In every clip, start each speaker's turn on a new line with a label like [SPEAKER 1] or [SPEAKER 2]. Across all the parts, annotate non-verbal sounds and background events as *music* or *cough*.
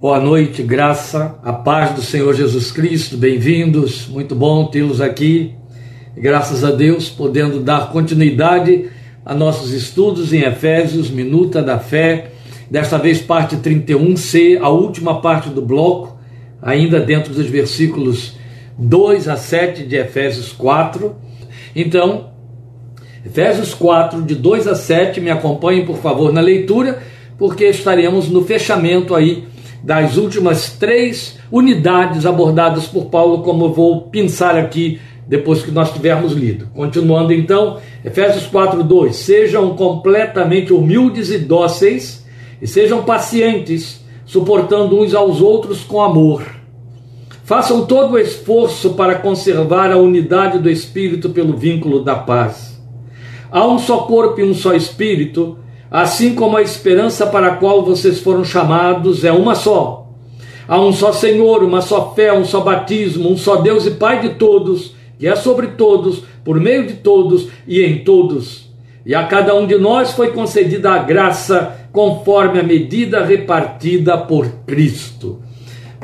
[SPEAKER 1] Boa noite, graça, a paz do Senhor Jesus Cristo, bem-vindos, muito bom tê-los aqui. Graças a Deus, podendo dar continuidade a nossos estudos em Efésios, Minuta da Fé, desta vez parte 31c, a última parte do bloco, ainda dentro dos versículos 2 a 7 de Efésios 4. Então, Efésios 4, de 2 a 7, me acompanhem por favor na leitura, porque estaremos no fechamento aí das últimas três unidades abordadas por Paulo, como eu vou pensar aqui depois que nós tivermos lido. Continuando então, Efésios 4:2, sejam completamente humildes e dóceis e sejam pacientes, suportando uns aos outros com amor. Façam todo o esforço para conservar a unidade do espírito pelo vínculo da paz. Há um só corpo e um só espírito, assim como a esperança para a qual vocês foram chamados é uma só. Há um só Senhor, uma só fé, um só batismo, um só Deus e Pai de todos, que é sobre todos, por meio de todos e em todos. E a cada um de nós foi concedida a graça conforme a medida repartida por Cristo.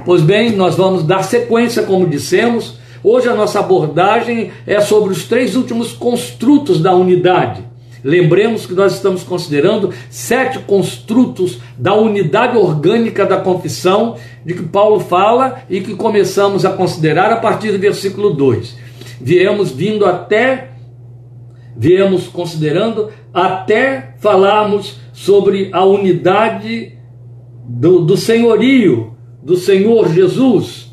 [SPEAKER 1] Pois bem, nós vamos dar sequência, como dissemos. Hoje a nossa abordagem é sobre os três últimos construtos da unidade Lembremos que nós estamos considerando sete construtos da unidade orgânica da confissão, de que Paulo fala e que começamos a considerar a partir do versículo 2. Viemos vindo até, viemos considerando até falarmos sobre a unidade do, do senhorio do Senhor Jesus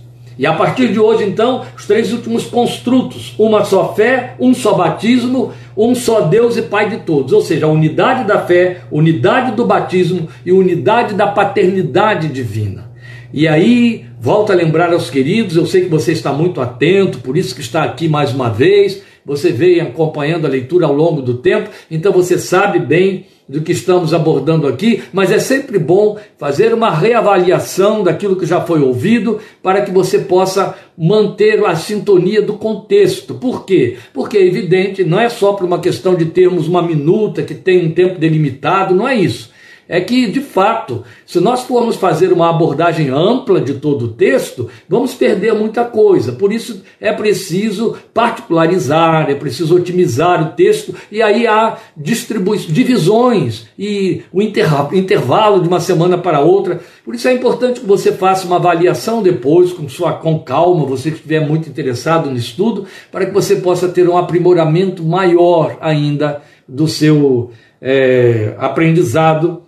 [SPEAKER 1] e a partir de hoje, então, os três últimos construtos: uma só fé, um só batismo, um só Deus e Pai de todos. Ou seja, a unidade da fé, unidade do batismo e unidade da paternidade divina. E aí, volto a lembrar aos queridos, eu sei que você está muito atento, por isso que está aqui mais uma vez. Você veio acompanhando a leitura ao longo do tempo, então você sabe bem do que estamos abordando aqui, mas é sempre bom fazer uma reavaliação daquilo que já foi ouvido para que você possa manter a sintonia do contexto. Por quê? Porque é evidente, não é só por uma questão de termos uma minuta que tem um tempo delimitado, não é isso é que, de fato, se nós formos fazer uma abordagem ampla de todo o texto, vamos perder muita coisa. Por isso é preciso particularizar, é preciso otimizar o texto, e aí há divisões e o intervalo de uma semana para outra. Por isso é importante que você faça uma avaliação depois, com, sua, com calma, você que estiver muito interessado no estudo, para que você possa ter um aprimoramento maior ainda do seu é, aprendizado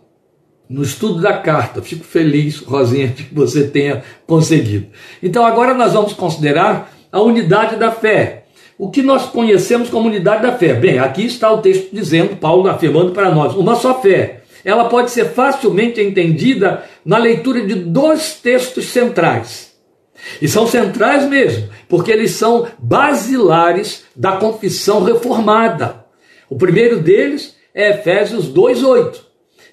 [SPEAKER 1] no estudo da carta. Fico feliz, Rosinha, de que você tenha conseguido. Então, agora nós vamos considerar a unidade da fé. O que nós conhecemos como unidade da fé? Bem, aqui está o texto dizendo, Paulo afirmando para nós, uma só fé. Ela pode ser facilmente entendida na leitura de dois textos centrais. E são centrais mesmo, porque eles são basilares da confissão reformada. O primeiro deles é Efésios 2:8.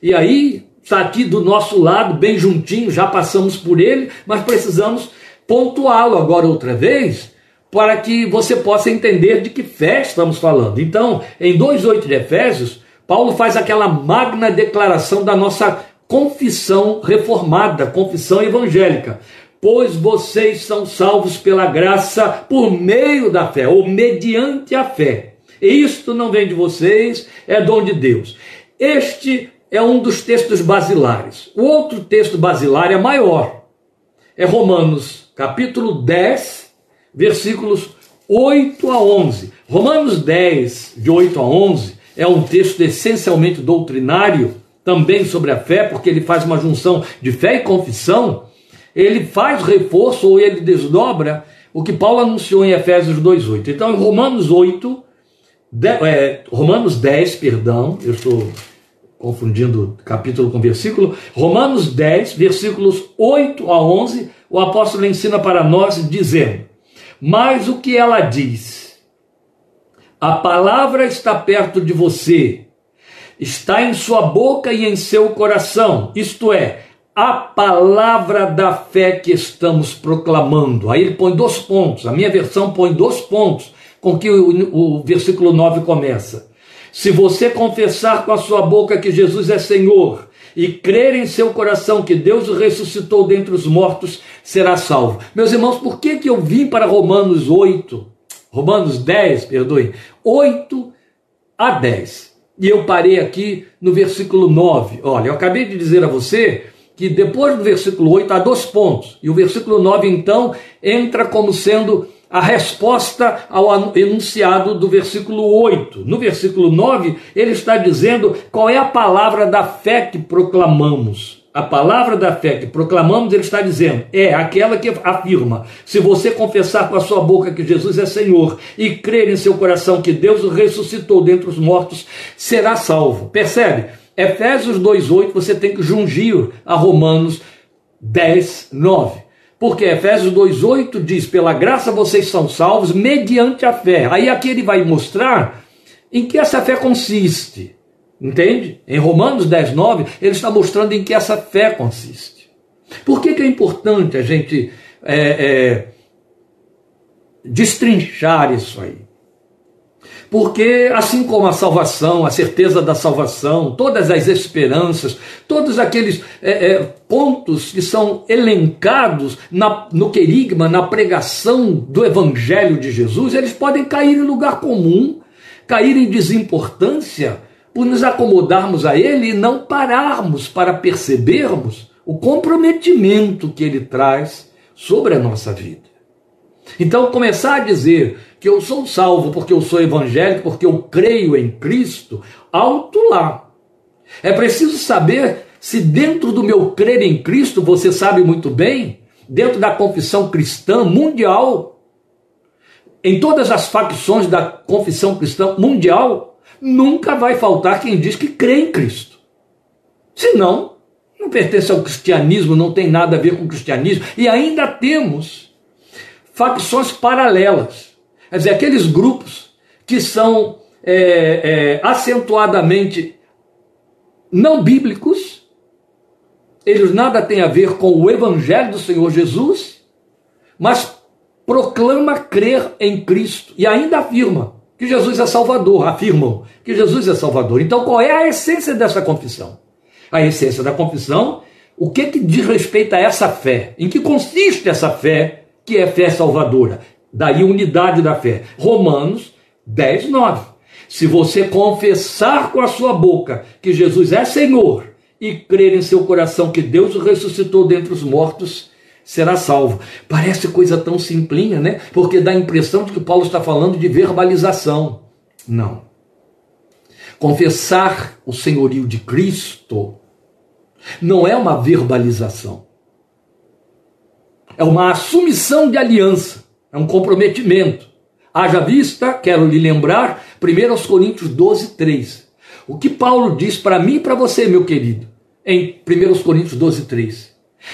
[SPEAKER 1] E aí está aqui do nosso lado, bem juntinho, já passamos por ele, mas precisamos pontuá-lo agora outra vez, para que você possa entender de que fé estamos falando. Então, em 2,8 de Efésios, Paulo faz aquela magna declaração da nossa confissão reformada, confissão evangélica. Pois vocês são salvos pela graça por meio da fé, ou mediante a fé. Isto não vem de vocês, é dom de Deus. Este é um dos textos basilares. O outro texto basilar é maior. É Romanos, capítulo 10, versículos 8 a 11. Romanos 10, de 8 a 11, é um texto essencialmente doutrinário, também sobre a fé, porque ele faz uma junção de fé e confissão. Ele faz reforço ou ele desdobra o que Paulo anunciou em Efésios 2:8. Então, em Romanos 8, de, é, Romanos 10, perdão, eu estou confundindo capítulo com versículo, Romanos 10, versículos 8 a 11, o apóstolo ensina para nós dizendo: Mas o que ela diz? A palavra está perto de você, está em sua boca e em seu coração, isto é, a palavra da fé que estamos proclamando. Aí ele põe dois pontos, a minha versão põe dois pontos com que o, o versículo 9 começa. Se você confessar com a sua boca que Jesus é Senhor e crer em seu coração que Deus o ressuscitou dentre os mortos, será salvo. Meus irmãos, por que, que eu vim para Romanos 8? Romanos 10, perdoe, 8 a 10. E eu parei aqui no versículo 9. Olha, eu acabei de dizer a você que depois do versículo 8 há dois pontos. E o versículo 9, então, entra como sendo a resposta ao enunciado do versículo 8. No versículo 9, ele está dizendo qual é a palavra da fé que proclamamos. A palavra da fé que proclamamos, ele está dizendo, é aquela que afirma: se você confessar com a sua boca que Jesus é Senhor e crer em seu coração que Deus o ressuscitou dentre os mortos, será salvo. Percebe? Efésios 2,8 você tem que jungir a Romanos 10, 9. Porque Efésios 2,8 diz: pela graça vocês são salvos mediante a fé. Aí aqui ele vai mostrar em que essa fé consiste. Entende? Em Romanos 10, 9, ele está mostrando em que essa fé consiste. Por que, que é importante a gente é, é, destrinchar isso aí? Porque, assim como a salvação, a certeza da salvação, todas as esperanças, todos aqueles é, é, pontos que são elencados na, no querigma, na pregação do Evangelho de Jesus, eles podem cair em lugar comum, cair em desimportância, por nos acomodarmos a Ele e não pararmos para percebermos o comprometimento que Ele traz sobre a nossa vida. Então, começar a dizer que eu sou salvo porque eu sou evangélico, porque eu creio em Cristo, alto lá. É preciso saber se dentro do meu crer em Cristo, você sabe muito bem, dentro da confissão cristã mundial, em todas as facções da confissão cristã mundial, nunca vai faltar quem diz que crê em Cristo. Senão, não pertence ao cristianismo, não tem nada a ver com o cristianismo, e ainda temos facções paralelas Quer dizer, aqueles grupos que são é, é, acentuadamente não bíblicos, eles nada têm a ver com o Evangelho do Senhor Jesus, mas proclama crer em Cristo e ainda afirma que Jesus é Salvador, afirmam que Jesus é Salvador. Então, qual é a essência dessa confissão? A essência da confissão, o que, que diz respeito a essa fé? Em que consiste essa fé que é fé salvadora? Daí unidade da fé. Romanos 10, 9. Se você confessar com a sua boca que Jesus é Senhor e crer em seu coração que Deus o ressuscitou dentre os mortos, será salvo. Parece coisa tão simplinha, né? Porque dá a impressão de que Paulo está falando de verbalização. Não. Confessar o senhorio de Cristo não é uma verbalização. É uma assumição de aliança. É um comprometimento. Haja vista, quero lhe lembrar, 1 Coríntios 12, 3. O que Paulo diz para mim e para você, meu querido, em 1 Coríntios 12, 3.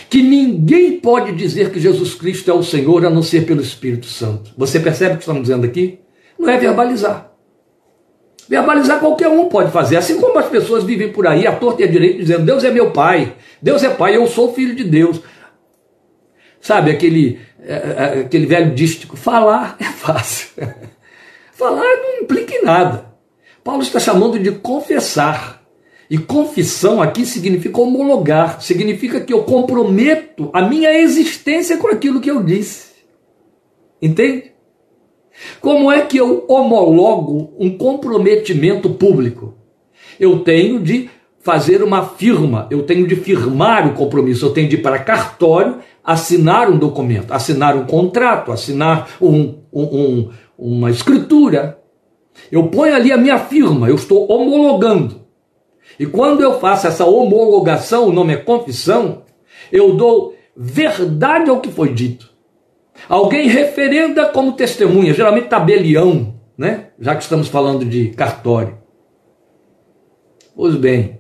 [SPEAKER 1] Que ninguém pode dizer que Jesus Cristo é o Senhor a não ser pelo Espírito Santo. Você percebe o que estamos dizendo aqui? Não é verbalizar. Verbalizar qualquer um pode fazer, assim como as pessoas vivem por aí, a torta e a direito, dizendo: Deus é meu pai, Deus é pai, eu sou filho de Deus. Sabe aquele, é, é, aquele velho dístico? Falar é fácil. *laughs* Falar não implica em nada. Paulo está chamando de confessar. E confissão aqui significa homologar, significa que eu comprometo a minha existência com aquilo que eu disse. Entende? Como é que eu homologo um comprometimento público? Eu tenho de fazer uma firma, eu tenho de firmar o compromisso, eu tenho de ir para cartório, assinar um documento, assinar um contrato, assinar um, um, um, uma escritura. Eu ponho ali a minha firma, eu estou homologando. E quando eu faço essa homologação, o nome é confissão, eu dou verdade ao que foi dito. Alguém referenda como testemunha, geralmente tabelião, né? Já que estamos falando de cartório. Pois bem,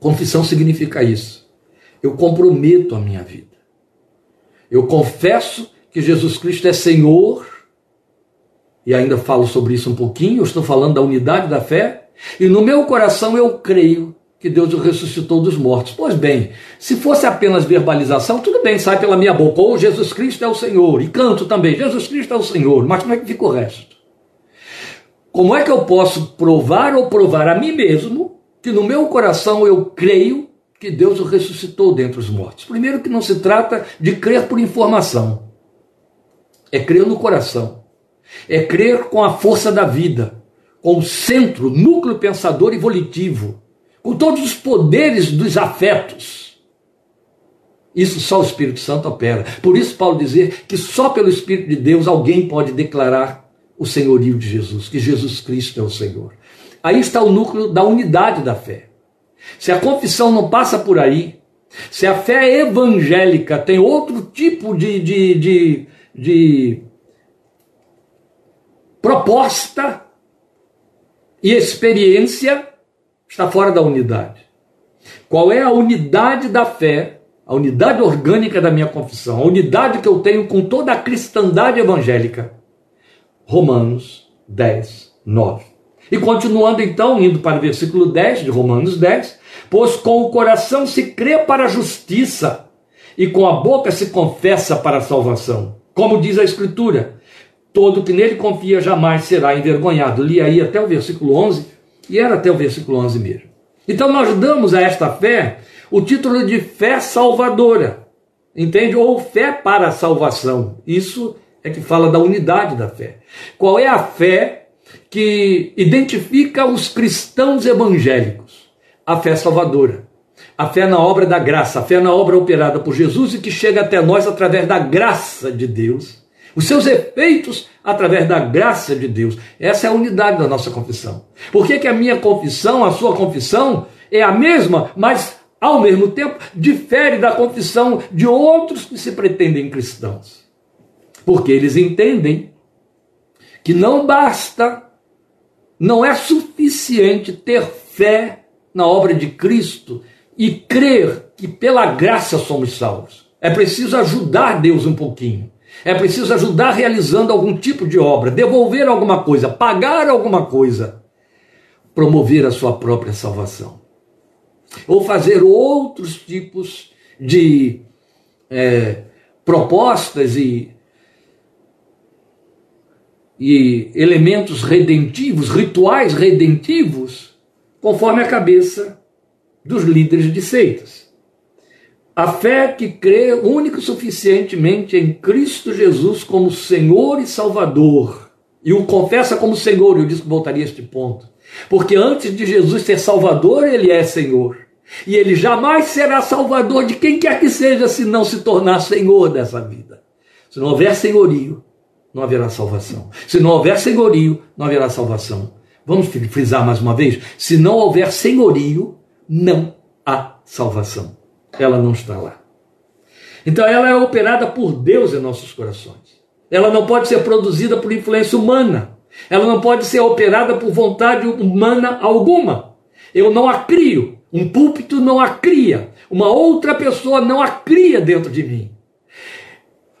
[SPEAKER 1] Confissão significa isso. Eu comprometo a minha vida. Eu confesso que Jesus Cristo é Senhor, e ainda falo sobre isso um pouquinho, eu estou falando da unidade da fé, e no meu coração eu creio que Deus o ressuscitou dos mortos. Pois bem, se fosse apenas verbalização, tudo bem, sai pela minha boca, ou Jesus Cristo é o Senhor, e canto também, Jesus Cristo é o Senhor, mas como é que fica o resto? Como é que eu posso provar ou provar a mim mesmo que no meu coração eu creio que Deus o ressuscitou dentre os mortos. Primeiro, que não se trata de crer por informação, é crer no coração, é crer com a força da vida, com o centro, núcleo pensador e volitivo, com todos os poderes dos afetos. Isso só o Espírito Santo opera. Por isso, Paulo dizer que só pelo Espírito de Deus alguém pode declarar o senhorio de Jesus, que Jesus Cristo é o Senhor. Aí está o núcleo da unidade da fé. Se a confissão não passa por aí, se a fé evangélica tem outro tipo de, de, de, de proposta e experiência, está fora da unidade. Qual é a unidade da fé, a unidade orgânica da minha confissão, a unidade que eu tenho com toda a cristandade evangélica? Romanos 10, 9. E continuando então, indo para o versículo 10 de Romanos 10, pois com o coração se crê para a justiça e com a boca se confessa para a salvação. Como diz a Escritura, todo que nele confia jamais será envergonhado. Li aí até o versículo 11 e era até o versículo 11 mesmo. Então nós damos a esta fé o título de fé salvadora, entende? Ou fé para a salvação. Isso é que fala da unidade da fé. Qual é a fé que identifica os cristãos evangélicos, a fé salvadora, a fé na obra da graça, a fé na obra operada por Jesus e que chega até nós através da graça de Deus, os seus efeitos através da graça de Deus. Essa é a unidade da nossa confissão. Por que, que a minha confissão, a sua confissão, é a mesma, mas ao mesmo tempo difere da confissão de outros que se pretendem cristãos? Porque eles entendem que não basta não é suficiente ter fé na obra de Cristo e crer que pela graça somos salvos. É preciso ajudar Deus um pouquinho. É preciso ajudar realizando algum tipo de obra, devolver alguma coisa, pagar alguma coisa, promover a sua própria salvação. Ou fazer outros tipos de é, propostas e e elementos redentivos, rituais redentivos, conforme a cabeça dos líderes de seitas. A fé que crê única e suficientemente em Cristo Jesus como Senhor e Salvador, e o confessa como Senhor, eu disse que voltaria a este ponto, porque antes de Jesus ser Salvador, ele é Senhor. E ele jamais será salvador de quem quer que seja se não se tornar senhor dessa vida. Se não houver senhorio, não haverá salvação. Se não houver senhorio, não haverá salvação. Vamos frisar mais uma vez: se não houver senhorio, não há salvação. Ela não está lá. Então ela é operada por Deus em nossos corações. Ela não pode ser produzida por influência humana. Ela não pode ser operada por vontade humana alguma. Eu não a crio. Um púlpito não a cria. Uma outra pessoa não a cria dentro de mim.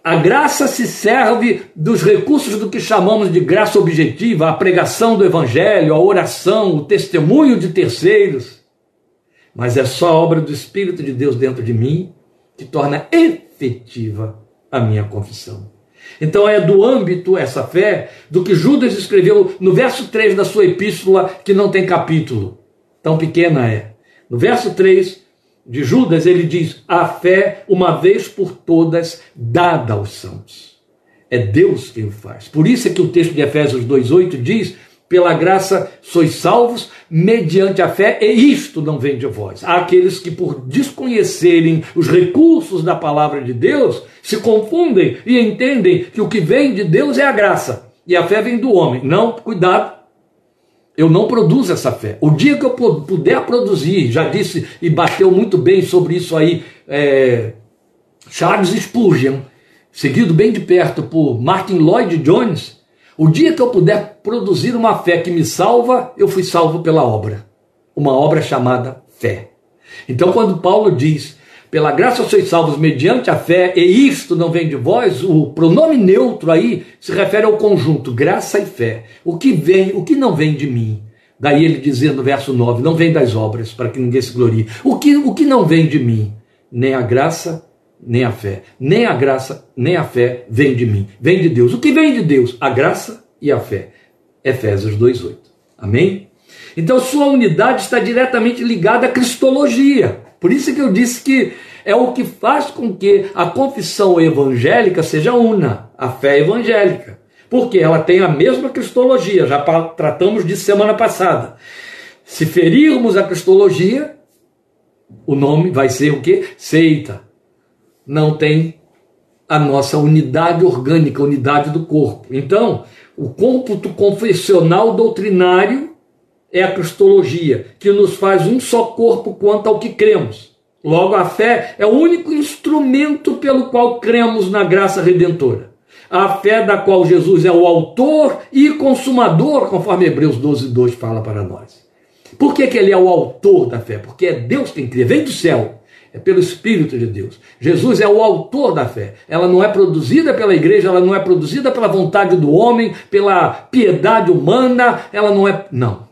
[SPEAKER 1] A graça se serve dos recursos do que chamamos de graça objetiva, a pregação do evangelho, a oração, o testemunho de terceiros. Mas é só a obra do Espírito de Deus dentro de mim que torna efetiva a minha confissão. Então é do âmbito essa fé do que Judas escreveu no verso 3 da sua epístola, que não tem capítulo. Tão pequena é. No verso 3, de Judas, ele diz: a fé, uma vez por todas, dada aos santos. É Deus quem o faz. Por isso é que o texto de Efésios 2,8 diz: pela graça sois salvos, mediante a fé, e isto não vem de vós. Há aqueles que, por desconhecerem os recursos da palavra de Deus, se confundem e entendem que o que vem de Deus é a graça e a fé vem do homem. Não, cuidado, eu não produzo essa fé. O dia que eu puder produzir, já disse e bateu muito bem sobre isso aí, é, Charles Spurgeon, seguido bem de perto por Martin Lloyd Jones, o dia que eu puder produzir uma fé que me salva, eu fui salvo pela obra. Uma obra chamada fé. Então, quando Paulo diz pela graça sois salvos mediante a fé, e isto não vem de vós, o pronome neutro aí se refere ao conjunto graça e fé. O que vem, o que não vem de mim. Daí ele dizia no verso 9: não vem das obras, para que ninguém se glorie. O que, o que não vem de mim? Nem a graça, nem a fé. Nem a graça, nem a fé vem de mim. Vem de Deus. O que vem de Deus? A graça e a fé. Efésios 2,8. Amém? Então sua unidade está diretamente ligada à cristologia Por isso que eu disse que é o que faz com que a confissão evangélica seja una, a fé evangélica. Porque ela tem a mesma cristologia, já tratamos disso semana passada. Se ferirmos a cristologia, o nome vai ser o que? Seita. Não tem a nossa unidade orgânica, unidade do corpo. Então, o cômputo confessional doutrinário é a cristologia, que nos faz um só corpo quanto ao que cremos. Logo, a fé é o único instrumento pelo qual cremos na graça redentora. A fé da qual Jesus é o autor e consumador, conforme Hebreus 12, 2 fala para nós. Por que, que ele é o autor da fé? Porque é Deus quem cria, vem do céu é pelo Espírito de Deus. Jesus é o autor da fé. Ela não é produzida pela igreja, ela não é produzida pela vontade do homem, pela piedade humana, ela não é. Não.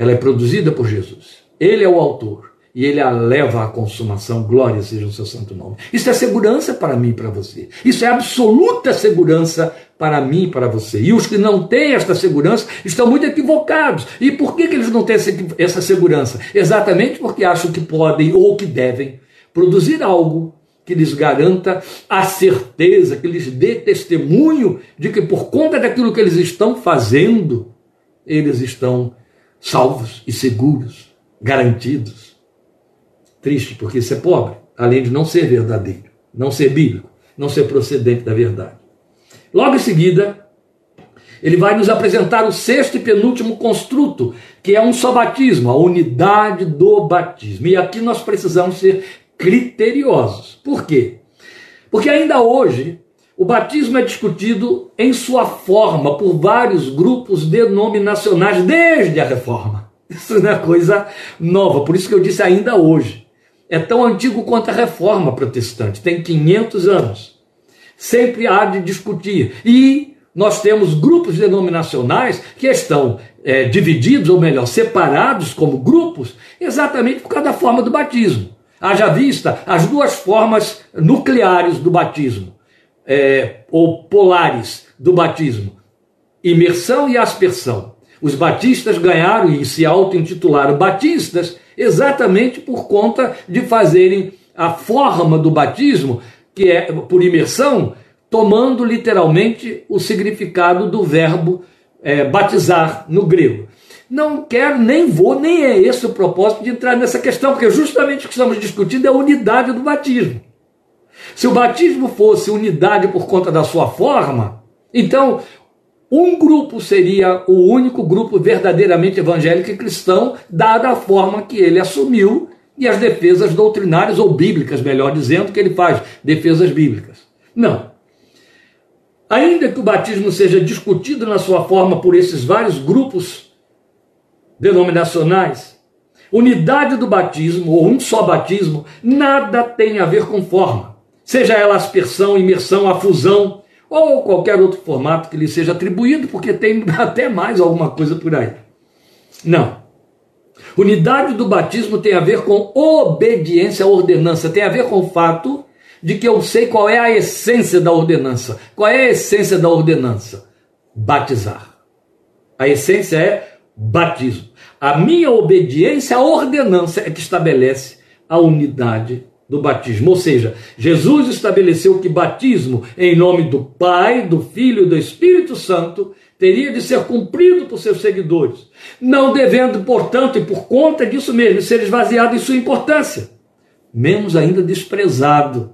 [SPEAKER 1] Ela é produzida por Jesus. Ele é o autor e ele a leva à consumação. Glória seja o seu santo nome. Isso é segurança para mim e para você. Isso é absoluta segurança para mim e para você. E os que não têm esta segurança estão muito equivocados. E por que, que eles não têm essa segurança? Exatamente porque acham que podem ou que devem produzir algo que lhes garanta a certeza, que lhes dê testemunho de que por conta daquilo que eles estão fazendo, eles estão salvos e seguros, garantidos. Triste, porque isso é pobre, além de não ser verdadeiro, não ser bíblico, não ser procedente da verdade. Logo em seguida, ele vai nos apresentar o sexto e penúltimo construto, que é um só batismo, a unidade do batismo. E aqui nós precisamos ser criteriosos. Por quê? Porque ainda hoje o batismo é discutido em sua forma por vários grupos denominacionais desde a reforma. Isso não é coisa nova, por isso que eu disse ainda hoje é tão antigo quanto a reforma protestante, tem 500 anos. Sempre há de discutir. E nós temos grupos denominacionais que estão é, divididos, ou melhor, separados como grupos, exatamente por causa da forma do batismo. Haja vista as duas formas nucleares do batismo, é, ou polares do batismo: imersão e aspersão. Os batistas ganharam e se auto-intitularam batistas exatamente por conta de fazerem a forma do batismo, que é por imersão, tomando literalmente o significado do verbo é, batizar no grego. Não quero, nem vou, nem é esse o propósito de entrar nessa questão, porque justamente o que estamos discutindo é a unidade do batismo. Se o batismo fosse unidade por conta da sua forma, então um grupo seria o único grupo verdadeiramente evangélico e cristão, dada a forma que ele assumiu e as defesas doutrinárias ou bíblicas, melhor dizendo, que ele faz, defesas bíblicas. Não. Ainda que o batismo seja discutido na sua forma por esses vários grupos denominacionais, unidade do batismo, ou um só batismo, nada tem a ver com forma. Seja ela aspersão, imersão, a fusão, ou qualquer outro formato que lhe seja atribuído, porque tem *laughs* até mais alguma coisa por aí. Não. Unidade do batismo tem a ver com obediência à ordenança, tem a ver com o fato de que eu sei qual é a essência da ordenança. Qual é a essência da ordenança? Batizar. A essência é batismo. A minha obediência à ordenança é que estabelece a unidade do batismo. Ou seja, Jesus estabeleceu que batismo em nome do Pai, do Filho e do Espírito Santo teria de ser cumprido por seus seguidores, não devendo, portanto, e por conta disso mesmo, ser esvaziado em sua importância, menos ainda desprezado,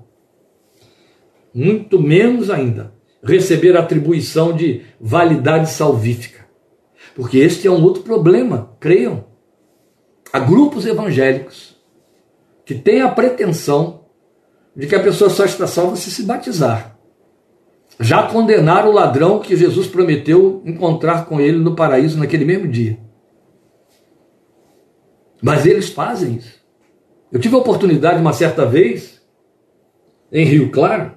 [SPEAKER 1] muito menos ainda receber atribuição de validade salvífica. Porque este é um outro problema, creiam. Há grupos evangélicos que tem a pretensão de que a pessoa só está salva se se batizar. Já condenaram o ladrão que Jesus prometeu encontrar com ele no paraíso naquele mesmo dia. Mas eles fazem isso. Eu tive a oportunidade uma certa vez, em Rio Claro,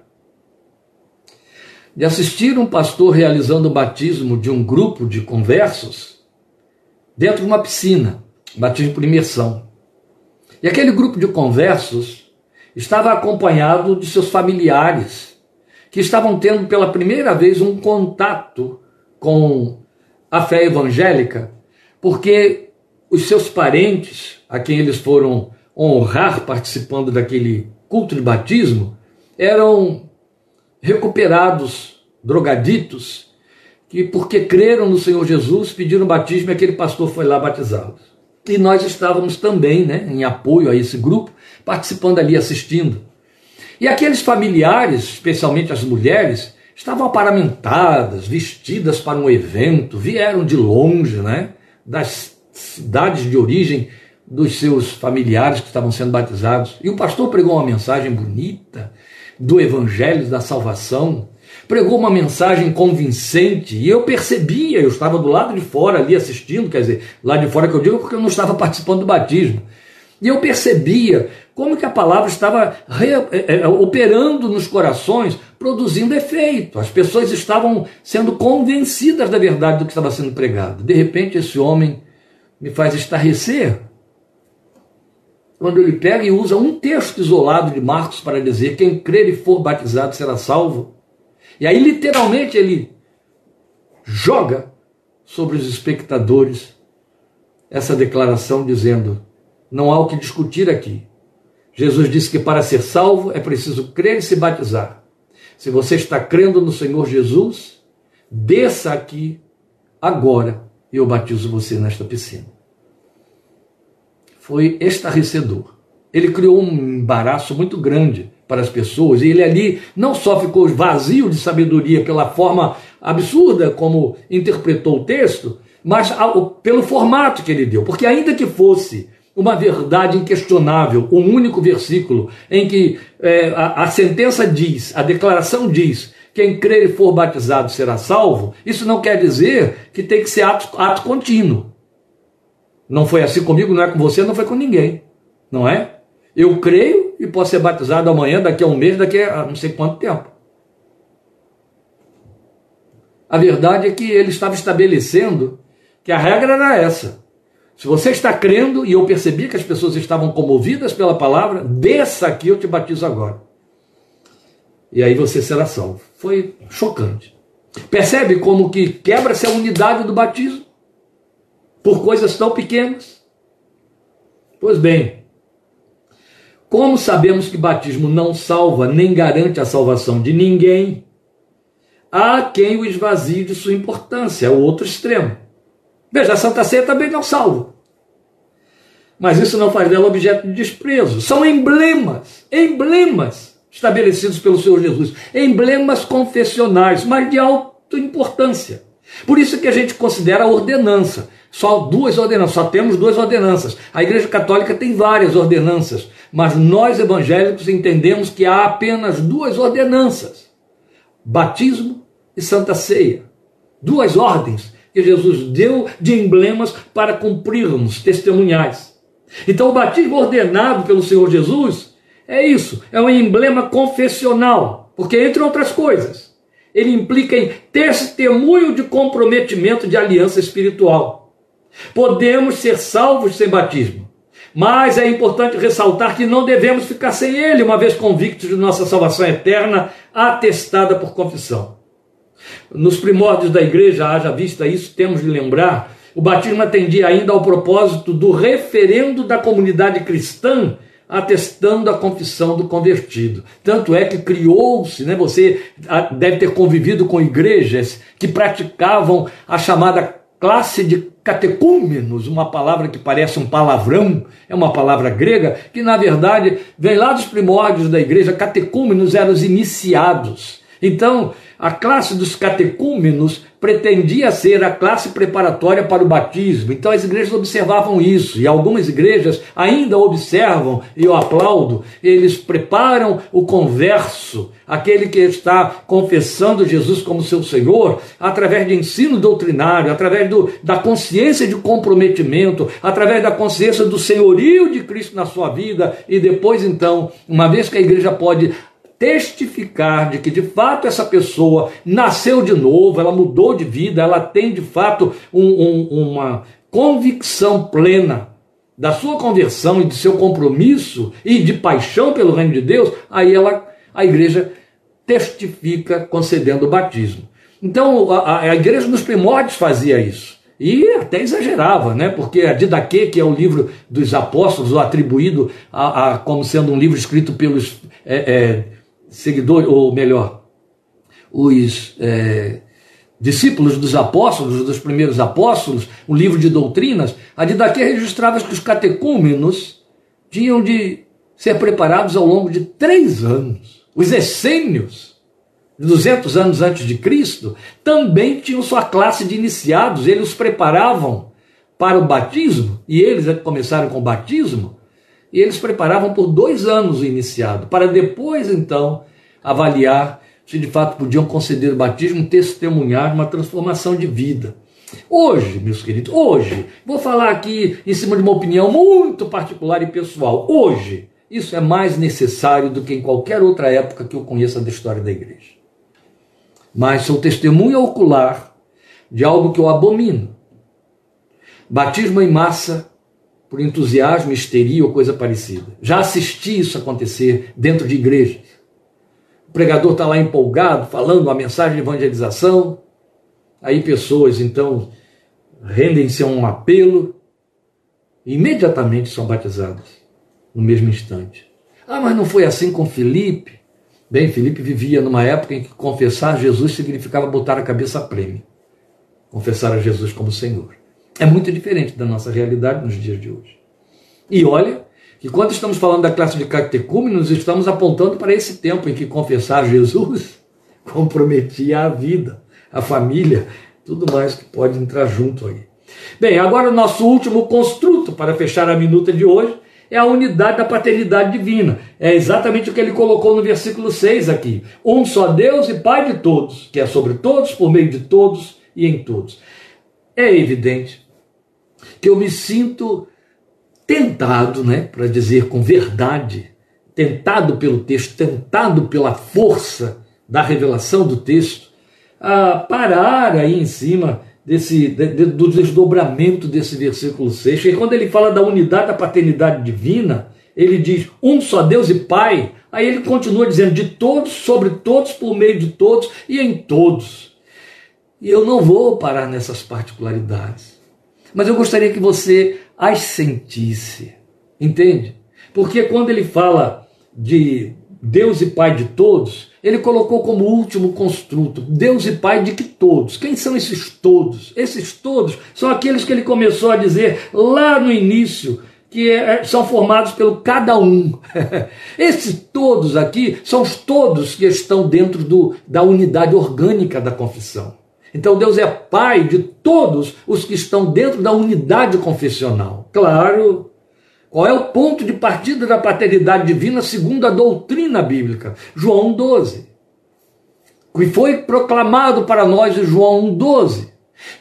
[SPEAKER 1] de assistir um pastor realizando o batismo de um grupo de conversos dentro de uma piscina, batismo por imersão. E aquele grupo de conversos estava acompanhado de seus familiares, que estavam tendo pela primeira vez um contato com a fé evangélica, porque os seus parentes, a quem eles foram honrar participando daquele culto de batismo eram recuperados, drogaditos, que porque creram no Senhor Jesus pediram batismo e aquele pastor foi lá batizá-los. E nós estávamos também, né, em apoio a esse grupo, participando ali, assistindo. E aqueles familiares, especialmente as mulheres, estavam aparamentadas, vestidas para um evento, vieram de longe, né, das cidades de origem dos seus familiares que estavam sendo batizados. E o pastor pregou uma mensagem bonita do evangelho da salvação, pregou uma mensagem convincente, e eu percebia, eu estava do lado de fora ali assistindo, quer dizer, lá de fora que eu digo porque eu não estava participando do batismo. E eu percebia como que a palavra estava re, é, operando nos corações, produzindo efeito. As pessoas estavam sendo convencidas da verdade do que estava sendo pregado. De repente, esse homem me faz estarrecer. Quando ele pega e usa um texto isolado de Marcos para dizer: quem crer e for batizado será salvo. E aí, literalmente, ele joga sobre os espectadores essa declaração, dizendo: não há o que discutir aqui. Jesus disse que para ser salvo é preciso crer e se batizar. Se você está crendo no Senhor Jesus, desça aqui agora e eu batizo você nesta piscina. Foi estarrecedor. Ele criou um embaraço muito grande para as pessoas e ele ali não só ficou vazio de sabedoria pela forma absurda como interpretou o texto, mas pelo formato que ele deu. Porque, ainda que fosse uma verdade inquestionável, um único versículo em que é, a, a sentença diz, a declaração diz, quem crer e for batizado será salvo, isso não quer dizer que tem que ser ato, ato contínuo. Não foi assim comigo, não é com você, não foi com ninguém. Não é? Eu creio e posso ser batizado amanhã, daqui a um mês, daqui a não sei quanto tempo. A verdade é que ele estava estabelecendo que a regra era essa. Se você está crendo, e eu percebi que as pessoas estavam comovidas pela palavra, desça aqui, eu te batizo agora. E aí você será salvo. Foi chocante. Percebe como que quebra-se a unidade do batismo? Por coisas tão pequenas? Pois bem, como sabemos que batismo não salva nem garante a salvação de ninguém, há quem o esvazie de sua importância, é o outro extremo. Veja, a Santa Ceia também não salva. Mas isso não faz dela objeto de desprezo. São emblemas, emblemas estabelecidos pelo Senhor Jesus, emblemas confessionais, mas de alta importância. Por isso que a gente considera a ordenança. Só duas ordenanças, só temos duas ordenanças. A Igreja Católica tem várias ordenanças, mas nós evangélicos entendemos que há apenas duas ordenanças: batismo e Santa Ceia. Duas ordens que Jesus deu de emblemas para cumprirmos, testemunhais. Então, o batismo ordenado pelo Senhor Jesus é isso, é um emblema confessional, porque, entre outras coisas, ele implica em testemunho de comprometimento de aliança espiritual. Podemos ser salvos sem batismo, mas é importante ressaltar que não devemos ficar sem ele, uma vez convictos de nossa salvação eterna, atestada por confissão. Nos primórdios da igreja, haja vista isso, temos de lembrar, o batismo atendia ainda ao propósito do referendo da comunidade cristã atestando a confissão do convertido. Tanto é que criou-se, né, você deve ter convivido com igrejas que praticavam a chamada classe de catecúmenos, uma palavra que parece um palavrão, é uma palavra grega, que na verdade vem lá dos primórdios da igreja. Catecúmenos eram os iniciados. Então, a classe dos catecúmenos pretendia ser a classe preparatória para o batismo. Então as igrejas observavam isso, e algumas igrejas ainda observam, e eu aplaudo, eles preparam o converso, aquele que está confessando Jesus como seu Senhor, através de ensino doutrinário, através do, da consciência de comprometimento, através da consciência do senhorio de Cristo na sua vida, e depois então, uma vez que a igreja pode testificar de que de fato essa pessoa nasceu de novo, ela mudou de vida, ela tem de fato um, um, uma convicção plena da sua conversão e de seu compromisso e de paixão pelo reino de Deus, aí ela, a igreja testifica concedendo o batismo. Então a, a igreja nos primórdios fazia isso. E até exagerava, né? porque a Didaquê, que é o livro dos apóstolos, atribuído a, a como sendo um livro escrito pelos é, é, seguidores, ou melhor, os é, discípulos dos apóstolos, dos primeiros apóstolos, um livro de doutrinas, a Didaquê registrava que os catecúmenos tinham de ser preparados ao longo de três anos. Os essênios 200 anos antes de Cristo, também tinham sua classe de iniciados, eles os preparavam para o batismo, e eles começaram com o batismo, e eles preparavam por dois anos o iniciado, para depois então avaliar se de fato podiam conceder o batismo, testemunhar uma transformação de vida. Hoje, meus queridos, hoje, vou falar aqui em cima de uma opinião muito particular e pessoal. Hoje, isso é mais necessário do que em qualquer outra época que eu conheça da história da igreja mas sou testemunha ocular de algo que eu abomino. Batismo em massa por entusiasmo, histeria ou coisa parecida. Já assisti isso acontecer dentro de igrejas. O pregador está lá empolgado, falando a mensagem de evangelização, aí pessoas então rendem-se a um apelo e imediatamente são batizadas no mesmo instante. Ah, mas não foi assim com Felipe? Bem, Felipe vivia numa época em que confessar Jesus significava botar a cabeça a prêmio. Confessar a Jesus como Senhor. É muito diferente da nossa realidade nos dias de hoje. E olha que quando estamos falando da classe de catecúmenos, estamos apontando para esse tempo em que confessar Jesus *laughs* comprometia a vida, a família, tudo mais que pode entrar junto aí. Bem, agora o nosso último construto para fechar a minuta de hoje é a unidade da paternidade divina. É exatamente o que ele colocou no versículo 6 aqui. Um só Deus e Pai de todos, que é sobre todos, por meio de todos e em todos. É evidente que eu me sinto tentado, né, para dizer com verdade, tentado pelo texto, tentado pela força da revelação do texto, a parar aí em cima desse, de, de, do desdobramento desse versículo 6, que quando ele fala da unidade da paternidade divina, ele diz um só Deus e Pai, aí ele continua dizendo de todos, sobre todos, por meio de todos e em todos. E eu não vou parar nessas particularidades, mas eu gostaria que você as sentisse, entende? Porque quando ele fala de Deus e Pai de todos, ele colocou como último construto Deus e Pai de que todos. Quem são esses todos? Esses todos são aqueles que ele começou a dizer lá no início, que é, são formados pelo cada um. *laughs* Esses todos aqui são os todos que estão dentro do, da unidade orgânica da confissão. Então Deus é Pai de todos os que estão dentro da unidade confessional. Claro, qual é o ponto de partida da paternidade divina segundo a doutrina bíblica? João 12. Que foi proclamado para nós em João 12.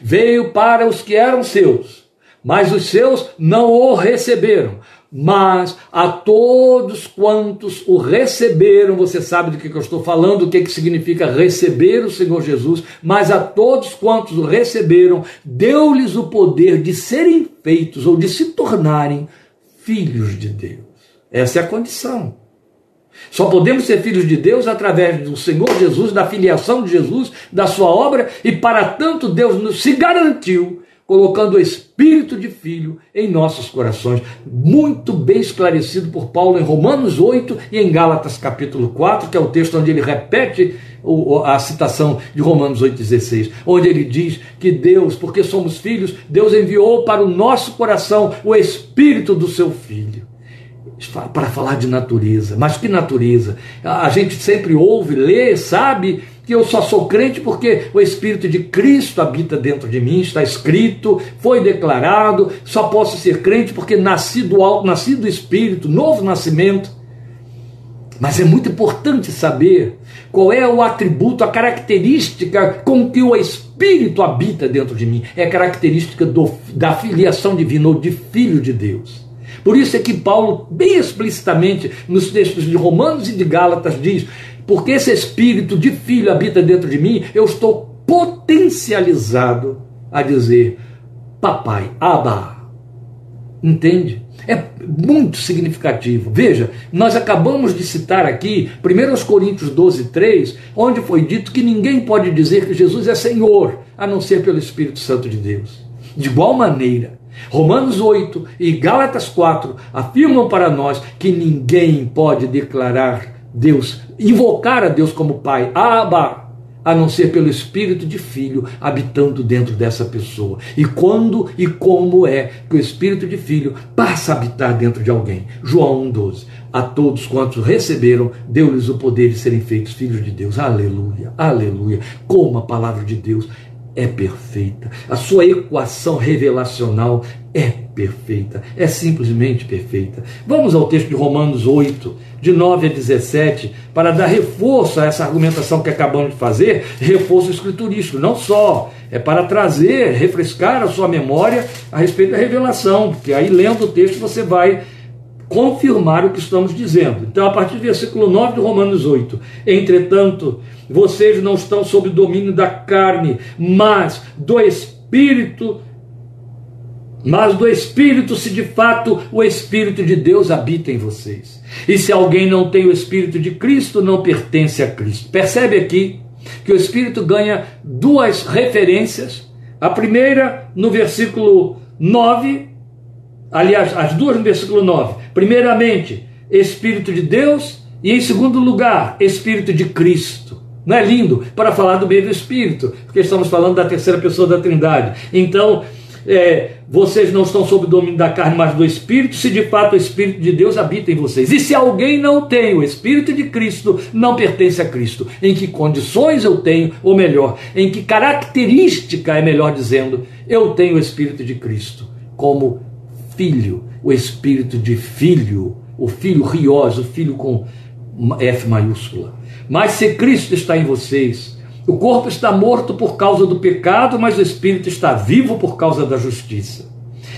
[SPEAKER 1] Veio para os que eram seus, mas os seus não o receberam. Mas a todos quantos o receberam, você sabe do que eu estou falando, o que, que significa receber o Senhor Jesus, mas a todos quantos o receberam, deu-lhes o poder de serem feitos ou de se tornarem filhos de Deus. Essa é a condição. Só podemos ser filhos de Deus através do Senhor Jesus, da filiação de Jesus, da sua obra, e para tanto Deus nos se garantiu colocando o espírito de filho em nossos corações, muito bem esclarecido por Paulo em Romanos 8 e em Gálatas capítulo 4, que é o texto onde ele repete a citação de Romanos 8,16, onde ele diz que Deus, porque somos filhos, Deus enviou para o nosso coração o espírito do seu filho para falar de natureza. Mas que natureza? A gente sempre ouve, lê, sabe que eu só sou crente porque o Espírito de Cristo habita dentro de mim, está escrito, foi declarado, só posso ser crente porque nasci do alto, nasci do Espírito, novo nascimento. Mas é muito importante saber qual é o atributo, a característica com que o Espírito habita dentro de mim. É característica do, da filiação divina ou de filho de Deus. Por isso é que Paulo, bem explicitamente, nos textos de Romanos e de Gálatas, diz: porque esse espírito de filho habita dentro de mim, eu estou potencializado a dizer: Papai, Abba. Entende? É muito significativo. Veja, nós acabamos de citar aqui 1 Coríntios 12, 3, onde foi dito que ninguém pode dizer que Jesus é Senhor, a não ser pelo Espírito Santo de Deus. De igual maneira, Romanos 8 e Gálatas 4 afirmam para nós que ninguém pode declarar Deus, invocar a Deus como Pai, Abba, a não ser pelo espírito de filho habitando dentro dessa pessoa. E quando e como é que o espírito de filho passa a habitar dentro de alguém? João 1,12. A todos quantos receberam, deu-lhes o poder de serem feitos filhos de Deus. Aleluia, aleluia. Como a palavra de Deus é perfeita. A sua equação revelacional é perfeita. É simplesmente perfeita. Vamos ao texto de Romanos 8, de 9 a 17, para dar reforço a essa argumentação que acabamos de fazer, reforço escriturístico. Não só, é para trazer, refrescar a sua memória a respeito da revelação, porque aí lendo o texto você vai confirmar o que estamos dizendo. Então, a partir do versículo 9 de Romanos 8: Entretanto, vocês não estão sob o domínio da carne, mas do Espírito. Mas do Espírito, se de fato o Espírito de Deus habita em vocês. E se alguém não tem o Espírito de Cristo, não pertence a Cristo. Percebe aqui que o Espírito ganha duas referências. A primeira, no versículo 9, aliás, as duas no versículo 9. Primeiramente, Espírito de Deus, e em segundo lugar, Espírito de Cristo. Não é lindo? Para falar do mesmo Espírito, porque estamos falando da terceira pessoa da Trindade. Então, é, vocês não estão sob o domínio da carne, mas do Espírito, se de fato o Espírito de Deus habita em vocês. E se alguém não tem o Espírito de Cristo, não pertence a Cristo. Em que condições eu tenho, ou melhor, em que característica, é melhor dizendo, eu tenho o Espírito de Cristo? Como filho, o Espírito de filho, o filho rioso, o filho com F maiúscula. Mas se Cristo está em vocês, o corpo está morto por causa do pecado, mas o espírito está vivo por causa da justiça.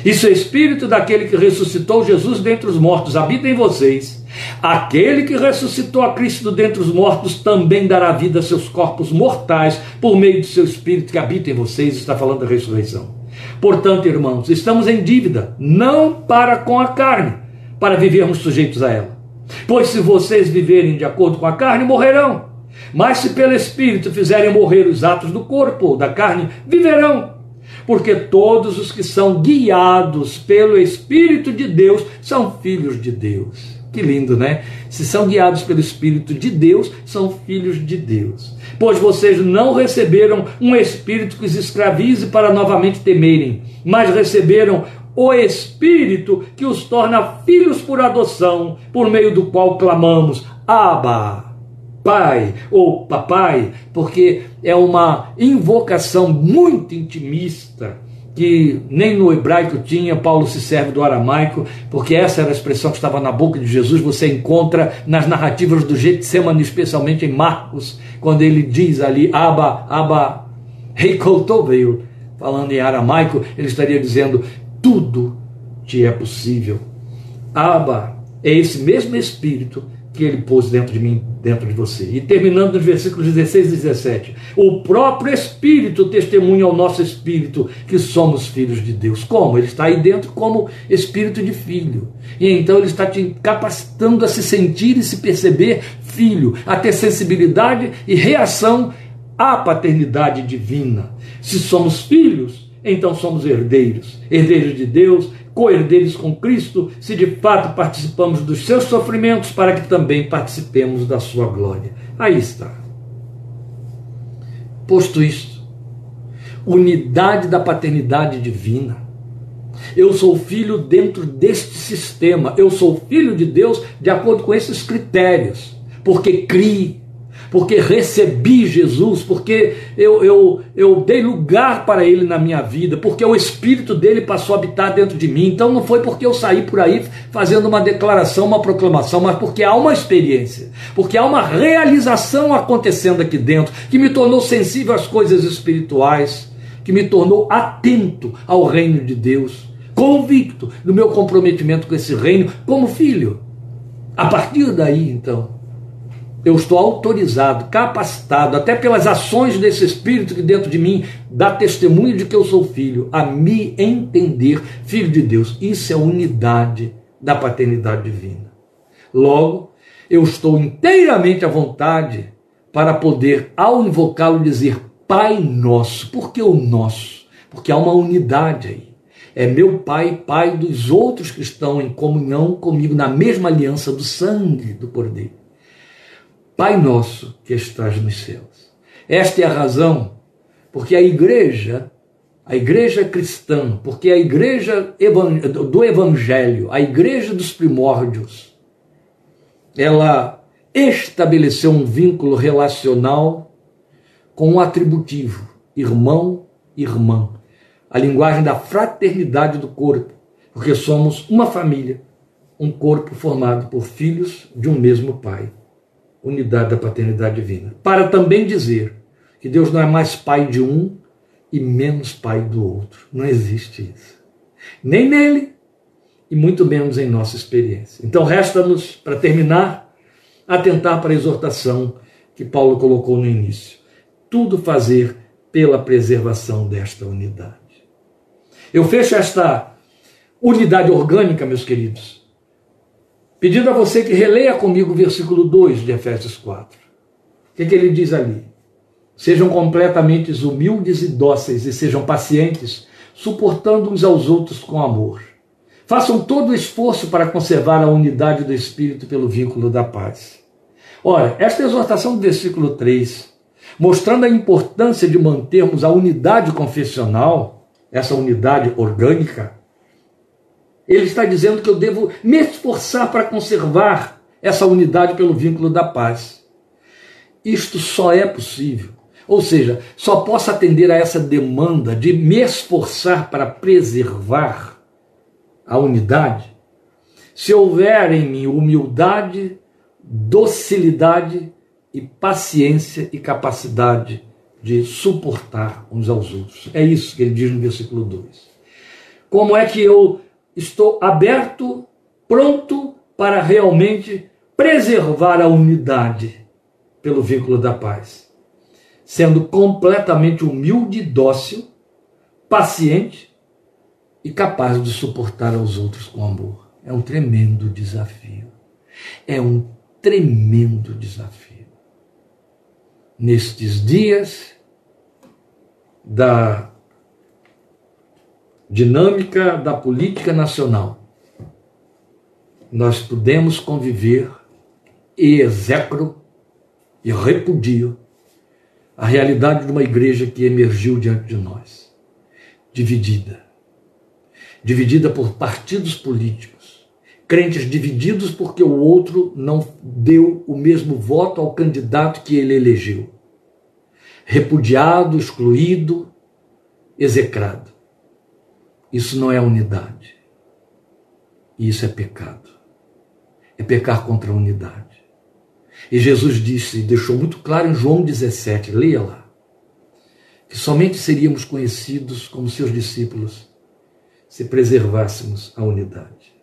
[SPEAKER 1] E se o espírito daquele que ressuscitou Jesus dentre os mortos habita em vocês, aquele que ressuscitou a Cristo dentre os mortos também dará vida a seus corpos mortais por meio do seu espírito que habita em vocês, está falando da ressurreição. Portanto, irmãos, estamos em dívida, não para com a carne, para vivermos sujeitos a ela. Pois se vocês viverem de acordo com a carne, morrerão. Mas se pelo Espírito fizerem morrer os atos do corpo ou da carne, viverão. Porque todos os que são guiados pelo Espírito de Deus são filhos de Deus. Que lindo, né? Se são guiados pelo Espírito de Deus, são filhos de Deus. Pois vocês não receberam um espírito que os escravize para novamente temerem, mas receberam o Espírito que os torna filhos por adoção, por meio do qual clamamos: Abba, Pai ou Papai, porque é uma invocação muito intimista que nem no hebraico tinha, Paulo se serve do aramaico, porque essa era a expressão que estava na boca de Jesus, você encontra nas narrativas do Getsemane, especialmente em Marcos, quando ele diz ali, Abba, Abba, Reikoltoveil, falando em aramaico, ele estaria dizendo, tudo te é possível. Abba é esse mesmo Espírito que ele pôs dentro de mim, dentro de você. E terminando nos versículos 16 e 17, o próprio Espírito testemunha ao nosso espírito que somos filhos de Deus. Como? Ele está aí dentro como espírito de filho. E então ele está te capacitando a se sentir e se perceber filho, a ter sensibilidade e reação à paternidade divina. Se somos filhos, então somos herdeiros, herdeiros de Deus, co-herdeiros com Cristo, se de fato participamos dos seus sofrimentos, para que também participemos da sua glória. Aí está. Posto isto, unidade da paternidade divina. Eu sou filho dentro deste sistema, eu sou filho de Deus de acordo com esses critérios, porque criei porque recebi Jesus, porque eu, eu, eu dei lugar para Ele na minha vida, porque o Espírito dele passou a habitar dentro de mim. Então não foi porque eu saí por aí fazendo uma declaração, uma proclamação, mas porque há uma experiência, porque há uma realização acontecendo aqui dentro que me tornou sensível às coisas espirituais, que me tornou atento ao reino de Deus, convicto do meu comprometimento com esse reino como filho. A partir daí, então, eu estou autorizado, capacitado, até pelas ações desse Espírito que dentro de mim dá testemunho de que eu sou filho, a me entender filho de Deus. Isso é unidade da paternidade divina. Logo, eu estou inteiramente à vontade para poder, ao invocá-lo, dizer Pai Nosso. Por que o nosso? porque há uma unidade aí. É meu Pai, Pai dos outros que estão em comunhão comigo na mesma aliança do sangue do Cordeiro. Pai nosso que estás nos céus. Esta é a razão porque a igreja, a igreja cristã, porque a igreja do evangelho, a igreja dos primórdios, ela estabeleceu um vínculo relacional com um atributivo, irmão, irmã. A linguagem da fraternidade do corpo, porque somos uma família, um corpo formado por filhos de um mesmo pai. Unidade da paternidade divina. Para também dizer que Deus não é mais pai de um e menos pai do outro. Não existe isso. Nem nele e muito menos em nossa experiência. Então resta-nos, para terminar, atentar para a exortação que Paulo colocou no início. Tudo fazer pela preservação desta unidade. Eu fecho esta unidade orgânica, meus queridos, pedindo a você que releia comigo o versículo 2 de Efésios 4. O que, que ele diz ali? Sejam completamente humildes e dóceis e sejam pacientes, suportando uns aos outros com amor. Façam todo o esforço para conservar a unidade do Espírito pelo vínculo da paz. Ora, esta exortação do versículo 3, mostrando a importância de mantermos a unidade confessional, essa unidade orgânica, ele está dizendo que eu devo me esforçar para conservar essa unidade pelo vínculo da paz. Isto só é possível ou seja, só posso atender a essa demanda de me esforçar para preservar a unidade se houver em mim humildade, docilidade e paciência e capacidade de suportar uns aos outros. É isso que ele diz no versículo 2. Como é que eu estou aberto, pronto para realmente preservar a unidade pelo vínculo da paz? sendo completamente humilde e dócil, paciente e capaz de suportar aos outros com amor. É um tremendo desafio. É um tremendo desafio. Nestes dias da dinâmica da política nacional, nós podemos conviver e execro e repudio a realidade de uma igreja que emergiu diante de nós, dividida. Dividida por partidos políticos, crentes divididos porque o outro não deu o mesmo voto ao candidato que ele elegeu. Repudiado, excluído, execrado. Isso não é unidade. Isso é pecado. É pecar contra a unidade. E Jesus disse, deixou muito claro em João 17, leia lá, que somente seríamos conhecidos como seus discípulos se preservássemos a unidade.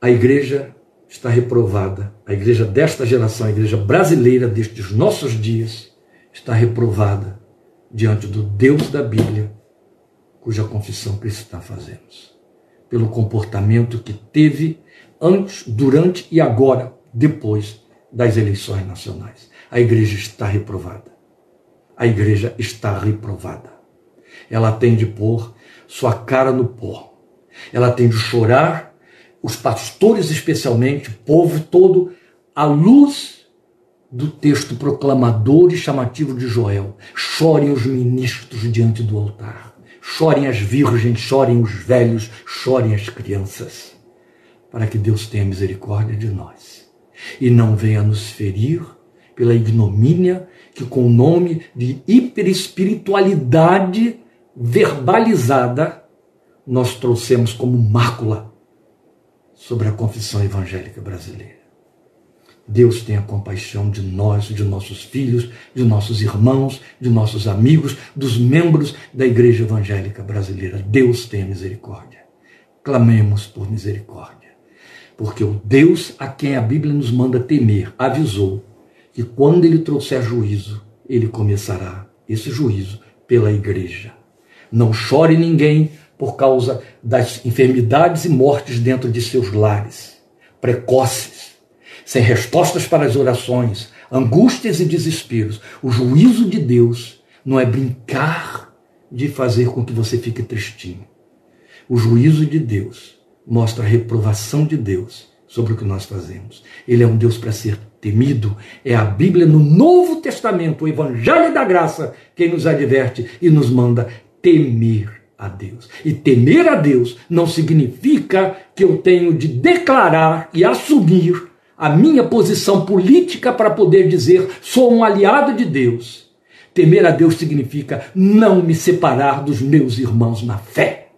[SPEAKER 1] A igreja está reprovada, a igreja desta geração, a igreja brasileira destes nossos dias, está reprovada diante do Deus da Bíblia, cuja confissão cristã fazemos, pelo comportamento que teve antes, durante e agora depois das eleições nacionais. A igreja está reprovada. A igreja está reprovada. Ela tem de pôr sua cara no pó. Ela tem de chorar, os pastores especialmente, o povo todo, à luz do texto proclamador e chamativo de Joel. Chorem os ministros diante do altar. Chorem as virgens, chorem os velhos, chorem as crianças, para que Deus tenha misericórdia de nós e não venha nos ferir pela ignomínia que, com o nome de hiperespiritualidade verbalizada, nós trouxemos como mácula sobre a confissão evangélica brasileira. Deus tenha compaixão de nós, de nossos filhos, de nossos irmãos, de nossos amigos, dos membros da Igreja Evangélica Brasileira. Deus tenha misericórdia. Clamemos por misericórdia. Porque o Deus a quem a Bíblia nos manda temer avisou que quando ele trouxer juízo, ele começará esse juízo pela igreja. Não chore ninguém por causa das enfermidades e mortes dentro de seus lares, precoces, sem respostas para as orações, angústias e desesperos. O juízo de Deus não é brincar de fazer com que você fique tristinho. O juízo de Deus mostra a reprovação de Deus sobre o que nós fazemos. Ele é um Deus para ser temido. É a Bíblia no Novo Testamento, o Evangelho da Graça, quem nos adverte e nos manda temer a Deus. E temer a Deus não significa que eu tenho de declarar e assumir a minha posição política para poder dizer sou um aliado de Deus. Temer a Deus significa não me separar dos meus irmãos na fé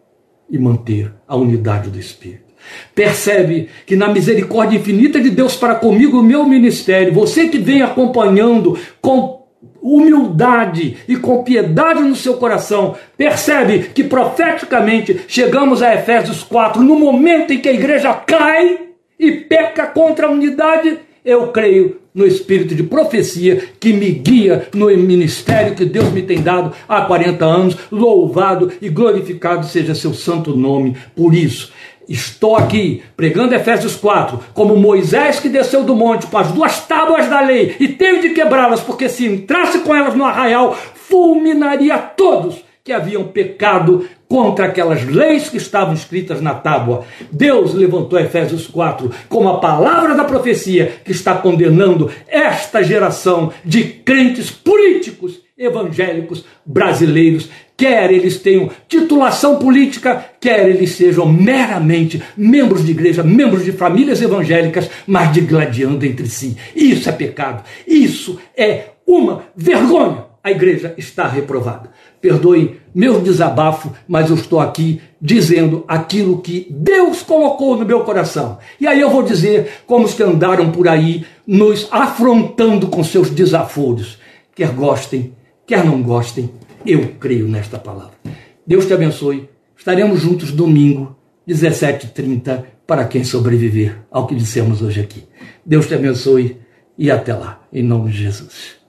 [SPEAKER 1] e manter a unidade do Espírito. Percebe que na misericórdia infinita de Deus para comigo, o meu ministério, você que vem acompanhando com humildade e com piedade no seu coração, percebe que profeticamente chegamos a Efésios 4, no momento em que a igreja cai e peca contra a unidade, eu creio no espírito de profecia que me guia no ministério que Deus me tem dado há 40 anos. Louvado e glorificado seja seu santo nome. Por isso, Estou aqui pregando Efésios 4, como Moisés que desceu do monte com as duas tábuas da lei e teve de quebrá-las, porque se entrasse com elas no arraial, fulminaria todos que haviam pecado contra aquelas leis que estavam escritas na tábua. Deus levantou Efésios 4 como a palavra da profecia que está condenando esta geração de crentes políticos evangélicos brasileiros, quer eles tenham titulação política, quer eles sejam meramente membros de igreja, membros de famílias evangélicas, mas digladiando entre si. Isso é pecado. Isso é uma vergonha. A igreja está reprovada. Perdoe meu desabafo, mas eu estou aqui dizendo aquilo que Deus colocou no meu coração. E aí eu vou dizer como os que andaram por aí nos afrontando com seus desaforos. Quer gostem, quer não gostem, eu creio nesta palavra. Deus te abençoe. Estaremos juntos domingo, 17h30, para quem sobreviver ao que dissemos hoje aqui. Deus te abençoe e até lá, em nome de Jesus.